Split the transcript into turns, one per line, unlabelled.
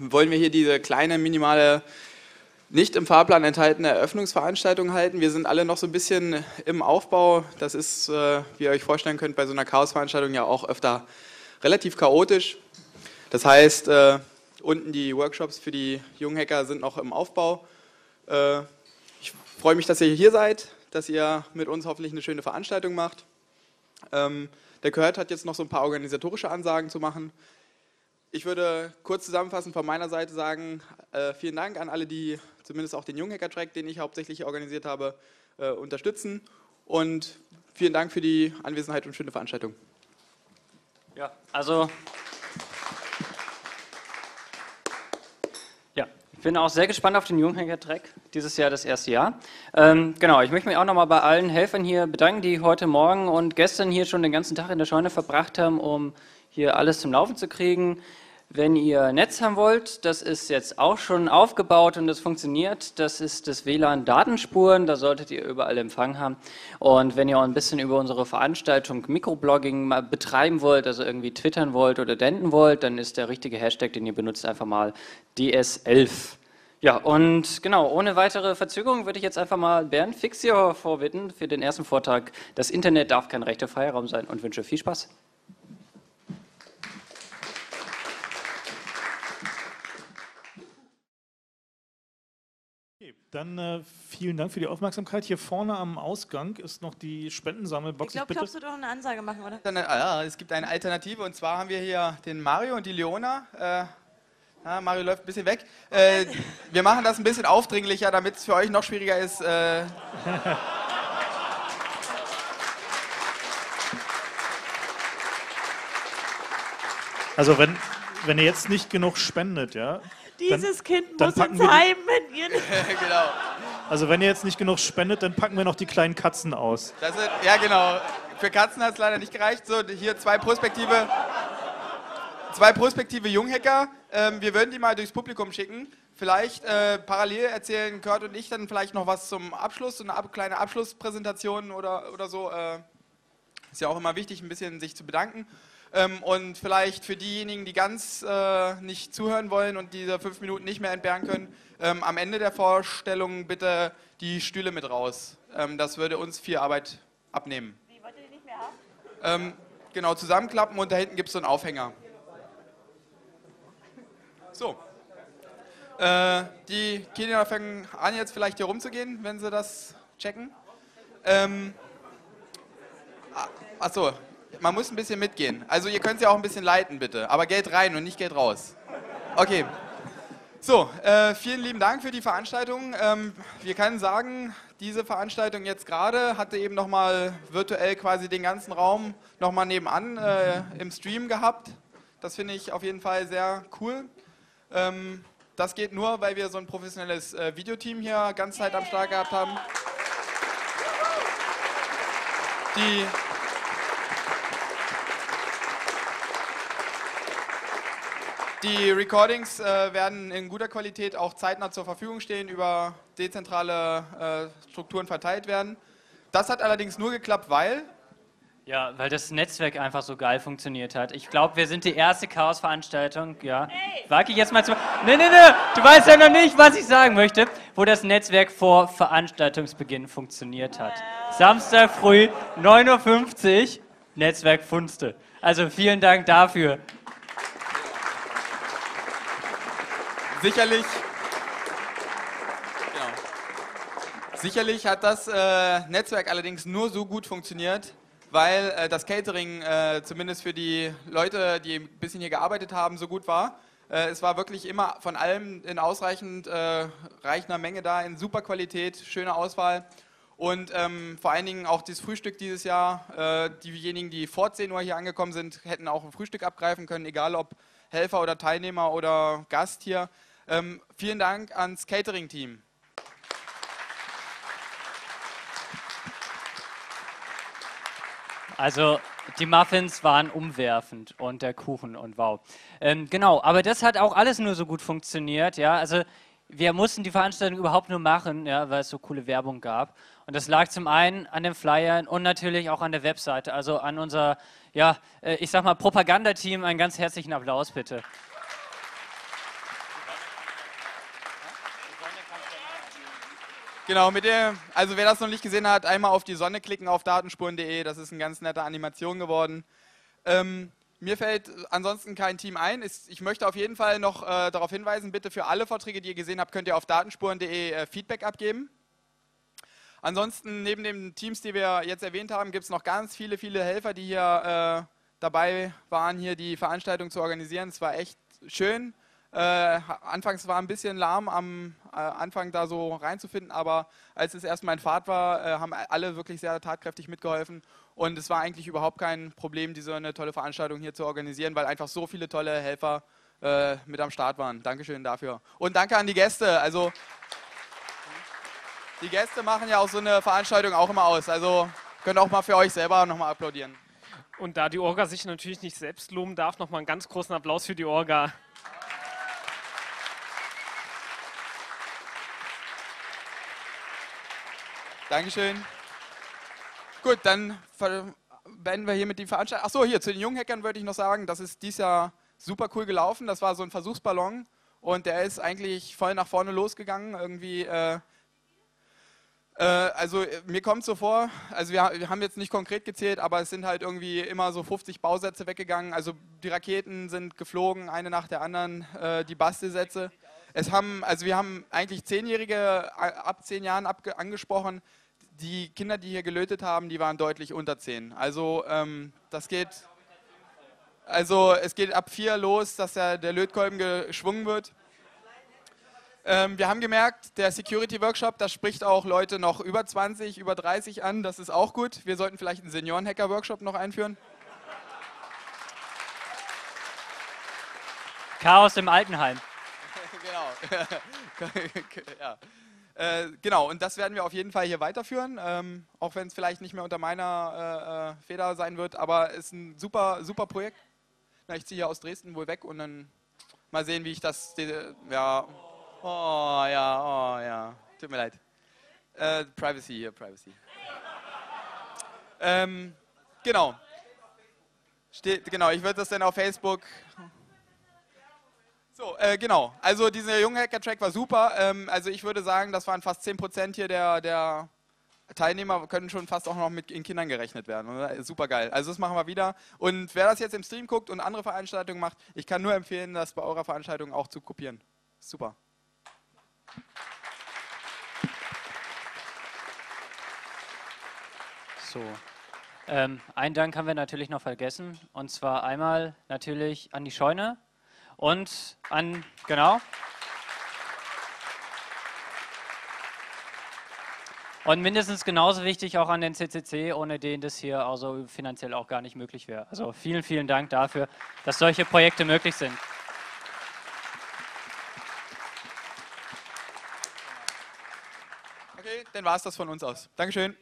wollen wir hier diese kleine, minimale, nicht im Fahrplan enthaltene Eröffnungsveranstaltung halten. Wir sind alle noch so ein bisschen im Aufbau. Das ist, äh, wie ihr euch vorstellen könnt, bei so einer Chaosveranstaltung ja auch öfter relativ chaotisch. Das heißt, äh, unten die Workshops für die jungen Hacker sind noch im Aufbau. Äh, ich freue mich, dass ihr hier seid, dass ihr mit uns hoffentlich eine schöne Veranstaltung macht. Ähm, der Kurt hat jetzt noch so ein paar organisatorische Ansagen zu machen. Ich würde kurz zusammenfassend von meiner Seite sagen, äh, vielen Dank an alle, die zumindest auch den Junghacker-Track, den ich hauptsächlich organisiert habe, äh, unterstützen. Und vielen Dank für die Anwesenheit und schöne Veranstaltung.
Ja, also ja, ich bin auch sehr gespannt auf den Junghacker-Track. Dieses Jahr das erste Jahr. Ähm, genau, ich möchte mich auch nochmal bei allen Helfern hier bedanken, die heute Morgen und gestern hier schon den ganzen Tag in der Scheune verbracht haben, um hier alles zum Laufen zu kriegen. Wenn ihr Netz haben wollt, das ist jetzt auch schon aufgebaut und das funktioniert. Das ist das WLAN Datenspuren, da solltet ihr überall Empfang haben. Und wenn ihr auch ein bisschen über unsere Veranstaltung Mikroblogging betreiben wollt, also irgendwie twittern wollt oder denden wollt, dann ist der richtige Hashtag, den ihr benutzt, einfach mal DS11. Ja, und genau, ohne weitere Verzögerung würde ich jetzt einfach mal Bernd Fixio vorbitten für den ersten Vortrag. Das Internet darf kein rechter Freiraum sein und wünsche viel Spaß.
Dann äh, vielen Dank für die Aufmerksamkeit. Hier vorne am Ausgang ist noch die Spendensammelbox.
Ich glaube, du doch eine Ansage machen, oder?
Dann, ah, es gibt eine Alternative und zwar haben wir hier den Mario und die Leona. Äh, ja, Mario läuft ein bisschen weg. Äh, wir machen das ein bisschen aufdringlicher, damit es für euch noch schwieriger ist. Äh.
also wenn, wenn ihr jetzt nicht genug spendet, ja,
dieses dann, Kind muss ins Heim mitgehen. genau.
Also wenn ihr jetzt nicht genug spendet, dann packen wir noch die kleinen Katzen aus.
Sind, ja, genau. Für Katzen hat es leider nicht gereicht. So, hier zwei Prospektive, zwei prospektive Junghacker. Ähm, wir würden die mal durchs Publikum schicken. Vielleicht äh, parallel erzählen Kurt und ich dann vielleicht noch was zum Abschluss, so eine ab, kleine Abschlusspräsentation oder, oder so. Äh, ist ja auch immer wichtig, ein bisschen sich zu bedanken. Ähm, und vielleicht für diejenigen, die ganz äh, nicht zuhören wollen und diese fünf Minuten nicht mehr entbehren können, ähm, am Ende der Vorstellung bitte die Stühle mit raus. Ähm, das würde uns viel Arbeit abnehmen. Wie, wollt ihr die nicht mehr haben? Genau, zusammenklappen und da hinten gibt es so einen Aufhänger. So. Äh, die Kinder fangen an, jetzt vielleicht hier rumzugehen, wenn sie das checken. Ähm, ah, achso, man muss ein bisschen mitgehen. Also ihr könnt sie auch ein bisschen leiten, bitte. Aber Geld rein und nicht Geld raus. Okay. So, äh, vielen lieben Dank für die Veranstaltung. Ähm, wir können sagen, diese Veranstaltung jetzt gerade hatte eben nochmal virtuell quasi den ganzen Raum nochmal nebenan äh, im Stream gehabt. Das finde ich auf jeden Fall sehr cool. Ähm, das geht nur, weil wir so ein professionelles äh, Videoteam hier ganz Zeit am Start gehabt haben. Die Die Recordings äh, werden in guter Qualität auch zeitnah zur Verfügung stehen, über dezentrale äh, Strukturen verteilt werden. Das hat allerdings nur geklappt, weil...
Ja, weil das Netzwerk einfach so geil funktioniert hat. Ich glaube, wir sind die erste Chaos-Veranstaltung, ja. Hey. Ich jetzt mal zu... Nee, nee, nee, du weißt ja noch nicht, was ich sagen möchte. Wo das Netzwerk vor Veranstaltungsbeginn funktioniert hat. Samstag früh, 9.50 Uhr, Netzwerk Funste. Also vielen Dank dafür.
Sicherlich, genau. sicherlich hat das äh, Netzwerk allerdings nur so gut funktioniert, weil äh, das Catering äh, zumindest für die Leute, die ein bisschen hier gearbeitet haben, so gut war. Äh, es war wirklich immer von allem in ausreichend äh, reichender Menge da, in super Qualität, schöne Auswahl. Und ähm, vor allen Dingen auch das Frühstück dieses Jahr. Äh, diejenigen, die vor 10 Uhr hier angekommen sind, hätten auch ein Frühstück abgreifen können, egal ob Helfer oder Teilnehmer oder Gast hier. Ähm, vielen Dank ans Catering-Team.
Also die Muffins waren umwerfend und der Kuchen und wow. Ähm, genau, aber das hat auch alles nur so gut funktioniert, ja. Also wir mussten die Veranstaltung überhaupt nur machen, ja, weil es so coole Werbung gab. Und das lag zum einen an den Flyern und natürlich auch an der Webseite, also an unser, ja, äh, ich sag mal Propagandateam. Einen ganz herzlichen Applaus bitte.
Genau, mit der, also wer das noch nicht gesehen hat, einmal auf die Sonne klicken auf datenspuren.de, das ist eine ganz nette Animation geworden. Ähm, mir fällt ansonsten kein Team ein. Ich möchte auf jeden Fall noch äh, darauf hinweisen, bitte für alle Vorträge, die ihr gesehen habt, könnt ihr auf datenspuren.de äh, Feedback abgeben. Ansonsten, neben den Teams, die wir jetzt erwähnt haben, gibt es noch ganz viele, viele Helfer, die hier äh, dabei waren, hier die Veranstaltung zu organisieren. Es war echt schön. Äh, anfangs war ein bisschen lahm am äh, Anfang da so reinzufinden, aber als es erstmal in Fahrt war, äh, haben alle wirklich sehr tatkräftig mitgeholfen und es war eigentlich überhaupt kein Problem, diese eine tolle Veranstaltung hier zu organisieren, weil einfach so viele tolle Helfer äh, mit am Start waren. Dankeschön dafür. Und danke an die Gäste. Also die Gäste machen ja auch so eine Veranstaltung auch immer aus. Also könnt auch mal für euch selber nochmal applaudieren.
Und da die Orga sich natürlich nicht selbst loben darf, nochmal einen ganz großen Applaus für die Orga.
Dankeschön. Gut, dann beenden wir hier mit die Veranstaltung. Achso, hier zu den Junghackern würde ich noch sagen, das ist dieses Jahr super cool gelaufen. Das war so ein Versuchsballon und der ist eigentlich voll nach vorne losgegangen. Irgendwie, äh, äh, also mir kommt so vor, also wir, wir, haben jetzt nicht konkret gezählt, aber es sind halt irgendwie immer so 50 Bausätze weggegangen. Also die Raketen sind geflogen, eine nach der anderen, äh, die Bastelsätze. Es haben, also wir haben eigentlich Zehnjährige ab zehn Jahren angesprochen, die Kinder, die hier gelötet haben, die waren deutlich unter 10. Also ähm, das geht, also es geht ab 4 los, dass der, der Lötkolben geschwungen wird. Ähm, wir haben gemerkt, der Security Workshop, das spricht auch Leute noch über 20, über 30 an. Das ist auch gut. Wir sollten vielleicht einen Senioren-Hacker-Workshop noch einführen.
Chaos im Altenheim.
genau. ja. Äh, genau, und das werden wir auf jeden Fall hier weiterführen, ähm, auch wenn es vielleicht nicht mehr unter meiner äh, äh Feder sein wird, aber es ist ein super, super Projekt. Na, ich ziehe hier aus Dresden wohl weg und dann mal sehen, wie ich das, ja, oh ja, oh ja, tut mir leid. Äh, Privacy hier, Privacy. ähm, genau. Steht, genau, ich würde das dann auf Facebook so, äh, genau. Also dieser Junghacker-Track war super. Ähm, also ich würde sagen, das waren fast 10% hier der, der Teilnehmer, können schon fast auch noch mit in Kindern gerechnet werden. Oder? Super geil. Also das machen wir wieder. Und wer das jetzt im Stream guckt und andere Veranstaltungen macht, ich kann nur empfehlen, das bei eurer Veranstaltung auch zu kopieren. Super.
So. Ähm, einen Dank haben wir natürlich noch vergessen. Und zwar einmal natürlich an die Scheune und an, genau. Und mindestens genauso wichtig auch an den CCC, ohne den das hier also finanziell auch gar nicht möglich wäre. Also vielen, vielen Dank dafür, dass solche Projekte möglich sind.
Okay, dann war es das von uns aus. Dankeschön.